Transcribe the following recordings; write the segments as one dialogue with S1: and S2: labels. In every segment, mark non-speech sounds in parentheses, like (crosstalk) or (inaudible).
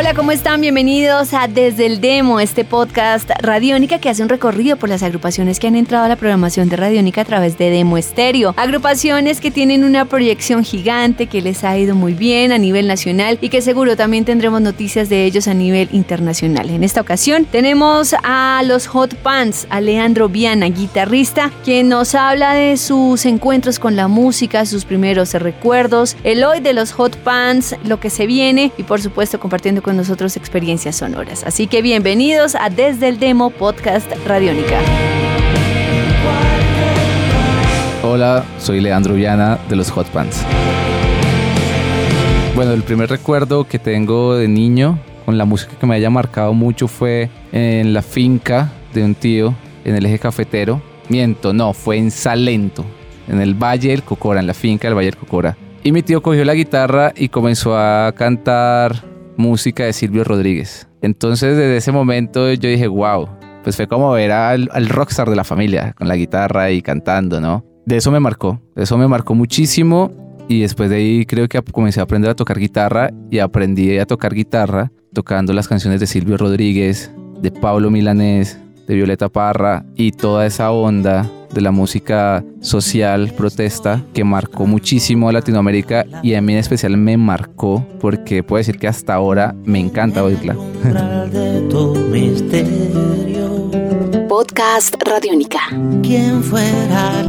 S1: Hola, ¿cómo están? Bienvenidos a Desde el Demo, este podcast Radiónica que hace un recorrido por las agrupaciones que han entrado a la programación de Radiónica a través de Demo Estéreo. Agrupaciones que tienen una proyección gigante, que les ha ido muy bien a nivel nacional y que seguro también tendremos noticias de ellos a nivel internacional. En esta ocasión tenemos a los Hot Pants, a Leandro Viana, guitarrista, quien nos habla de sus encuentros con la música, sus primeros recuerdos, el hoy de los Hot Pants, lo que se viene y por supuesto compartiendo con nosotros experiencias sonoras. Así que bienvenidos a Desde el Demo Podcast Radiónica.
S2: Hola, soy Leandro Viana de los Hot Pants. Bueno, el primer recuerdo que tengo de niño con la música que me haya marcado mucho fue en la finca de un tío en el eje cafetero. Miento, no, fue en Salento, en el Valle del Cocora, en la finca del Valle del Cocora. Y mi tío cogió la guitarra y comenzó a cantar música de Silvio Rodríguez. Entonces desde ese momento yo dije, wow, pues fue como ver al, al, rockstar de la familia con la guitarra y cantando, ¿no? De eso me marcó, eso me marcó muchísimo y después de ahí creo que comencé a aprender a tocar guitarra y aprendí a tocar guitarra tocando las canciones de Silvio Rodríguez, de Pablo Milanés, de Violeta Parra y toda esa onda de la música social, protesta, que marcó muchísimo a Latinoamérica y a mí en especial me marcó porque puedo decir que hasta ahora me encanta oírla.
S3: Podcast Radiónica. ¿Quién fuera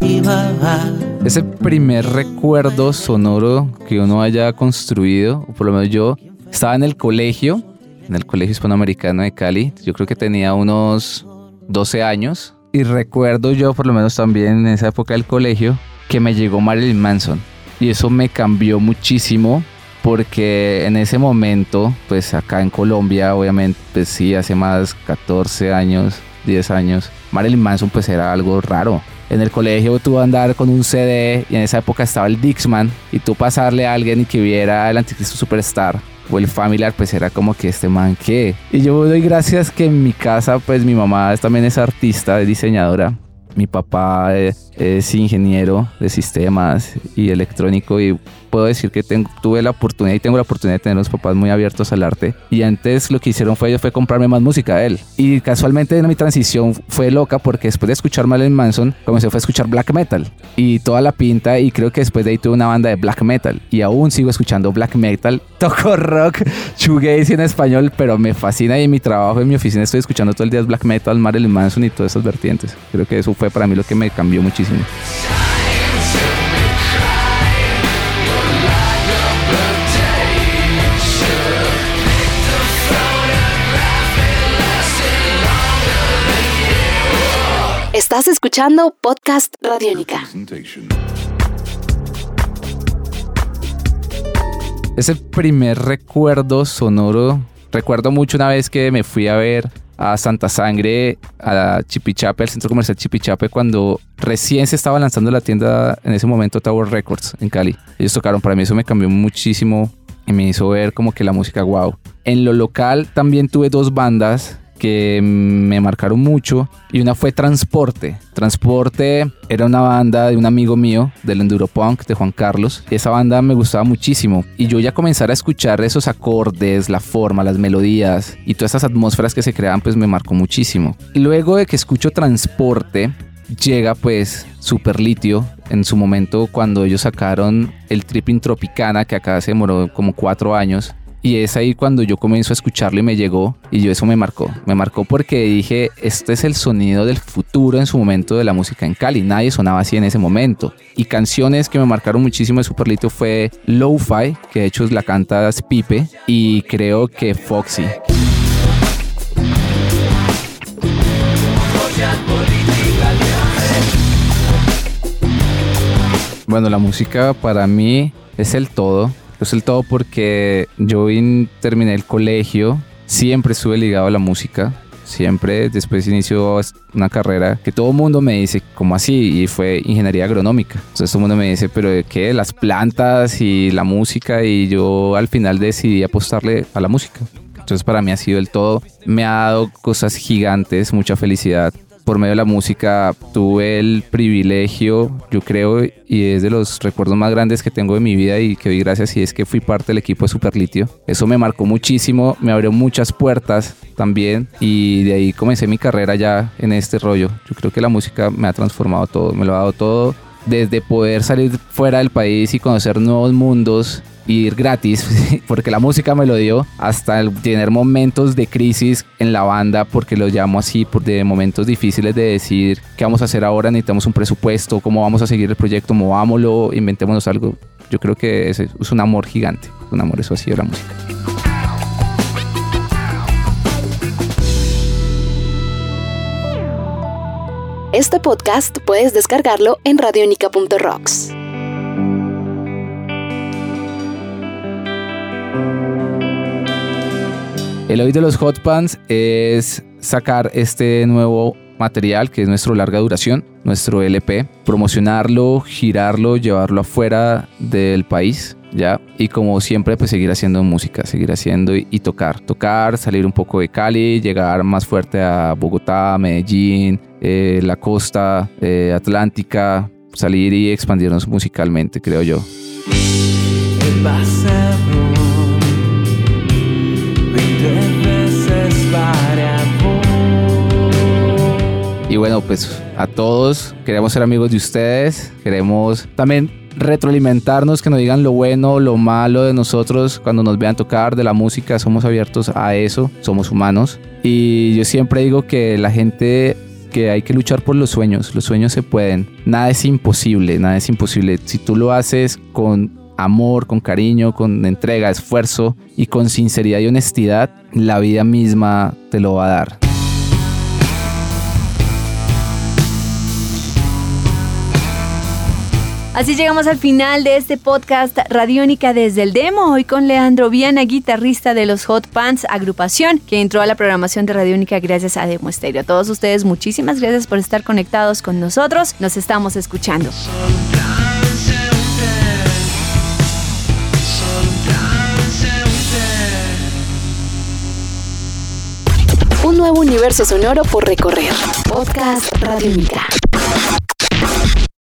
S2: Ese primer recuerdo sonoro que uno haya construido, o por lo menos yo, estaba en el colegio, en el Colegio Hispanoamericano de Cali. Yo creo que tenía unos 12 años y recuerdo yo, por lo menos también en esa época del colegio, que me llegó Marilyn Manson. Y eso me cambió muchísimo porque en ese momento, pues acá en Colombia, obviamente, pues sí, hace más 14 años, 10 años, Marilyn Manson pues era algo raro. En el colegio tú andar con un CD y en esa época estaba el Dixman y tú pasarle a alguien y que viera el Anticristo Superstar el familiar, pues era como que este man que. Y yo doy gracias que en mi casa, pues mi mamá también es artista, es diseñadora. Mi papá es ingeniero de sistemas y electrónico y puedo decir que tengo, tuve la oportunidad y tengo la oportunidad de tener unos papás muy abiertos al arte. Y antes lo que hicieron fue, fue comprarme más música de él. Y casualmente en mi transición fue loca porque después de escuchar Marilyn Manson, comencé a escuchar black metal. Y toda la pinta y creo que después de ahí tuve una banda de black metal. Y aún sigo escuchando black metal. (laughs) Toco rock, shoegaze en español, pero me fascina y en mi trabajo, en mi oficina estoy escuchando todo el día black metal, Marilyn Manson y todas esas vertientes. Creo que eso fue para mí lo que me cambió muchísimo.
S3: Estás escuchando Podcast Radiónica.
S2: Ese primer recuerdo sonoro, recuerdo mucho una vez que me fui a ver a Santa Sangre, a Chipichape, al centro comercial Chipichape, cuando recién se estaba lanzando la tienda en ese momento Tower Records en Cali. Ellos tocaron, para mí eso me cambió muchísimo y me hizo ver como que la música wow. En lo local también tuve dos bandas que me marcaron mucho y una fue Transporte. Transporte era una banda de un amigo mío del Enduropunk de Juan Carlos. Esa banda me gustaba muchísimo y yo ya comenzar a escuchar esos acordes, la forma, las melodías y todas esas atmósferas que se creaban pues me marcó muchísimo. Luego de que escucho Transporte llega pues Super Litio en su momento cuando ellos sacaron el Tripping Tropicana que acá se demoró como cuatro años y es ahí cuando yo comienzo a escucharlo y me llegó y yo eso me marcó. Me marcó porque dije, este es el sonido del futuro en su momento de la música en Cali. Nadie sonaba así en ese momento. Y canciones que me marcaron muchísimo de Superlito fue Lo-Fi, que de hecho la canta Pipe, y creo que Foxy. Bueno, la música para mí es el todo el todo porque yo terminé el colegio, siempre estuve ligado a la música, siempre después inició una carrera que todo el mundo me dice, ¿cómo así? Y fue ingeniería agronómica. Entonces todo el mundo me dice, ¿pero de qué? Las plantas y la música y yo al final decidí apostarle a la música. Entonces para mí ha sido el todo, me ha dado cosas gigantes, mucha felicidad, por medio de la música tuve el privilegio, yo creo, y es de los recuerdos más grandes que tengo de mi vida y que doy gracias y es que fui parte del equipo de Superlitio. Eso me marcó muchísimo, me abrió muchas puertas también y de ahí comencé mi carrera ya en este rollo. Yo creo que la música me ha transformado todo, me lo ha dado todo desde poder salir fuera del país y conocer nuevos mundos ir gratis, (laughs) porque la música me lo dio, hasta tener momentos de crisis en la banda, porque lo llamo así, por de momentos difíciles de decir qué vamos a hacer ahora, necesitamos un presupuesto, cómo vamos a seguir el proyecto, movámoslo, inventémonos algo. Yo creo que es, es un amor gigante, un amor, eso ha sido la música.
S3: Este podcast puedes descargarlo en radionica.rocks.
S2: El hoy de los hot pants es sacar este nuevo material que es nuestro larga duración, nuestro LP, promocionarlo, girarlo, llevarlo afuera del país, ¿ya? Y como siempre, pues seguir haciendo música, seguir haciendo y, tocar, tocar, salir un poco de Cali, llegar más fuerte a Bogotá, Medellín, eh, la costa eh, atlántica, salir y expandirnos musicalmente, creo yo. Y bueno, pues a todos queremos ser amigos de ustedes, queremos también retroalimentarnos, que nos digan lo bueno, lo malo de nosotros cuando nos vean tocar de la música, somos abiertos a eso, somos humanos. Y yo siempre digo que la gente que hay que luchar por los sueños, los sueños se pueden, nada es imposible, nada es imposible. Si tú lo haces con amor, con cariño, con entrega, esfuerzo y con sinceridad y honestidad, la vida misma te lo va a dar.
S1: Así llegamos al final de este podcast Radiónica desde el demo, hoy con Leandro Viana, guitarrista de los Hot Pants, agrupación que entró a la programación de Radiónica gracias a Demo Estéreo. A todos ustedes, muchísimas gracias por estar conectados con nosotros. Nos estamos escuchando.
S3: Un nuevo universo sonoro por recorrer. Podcast Radiónica.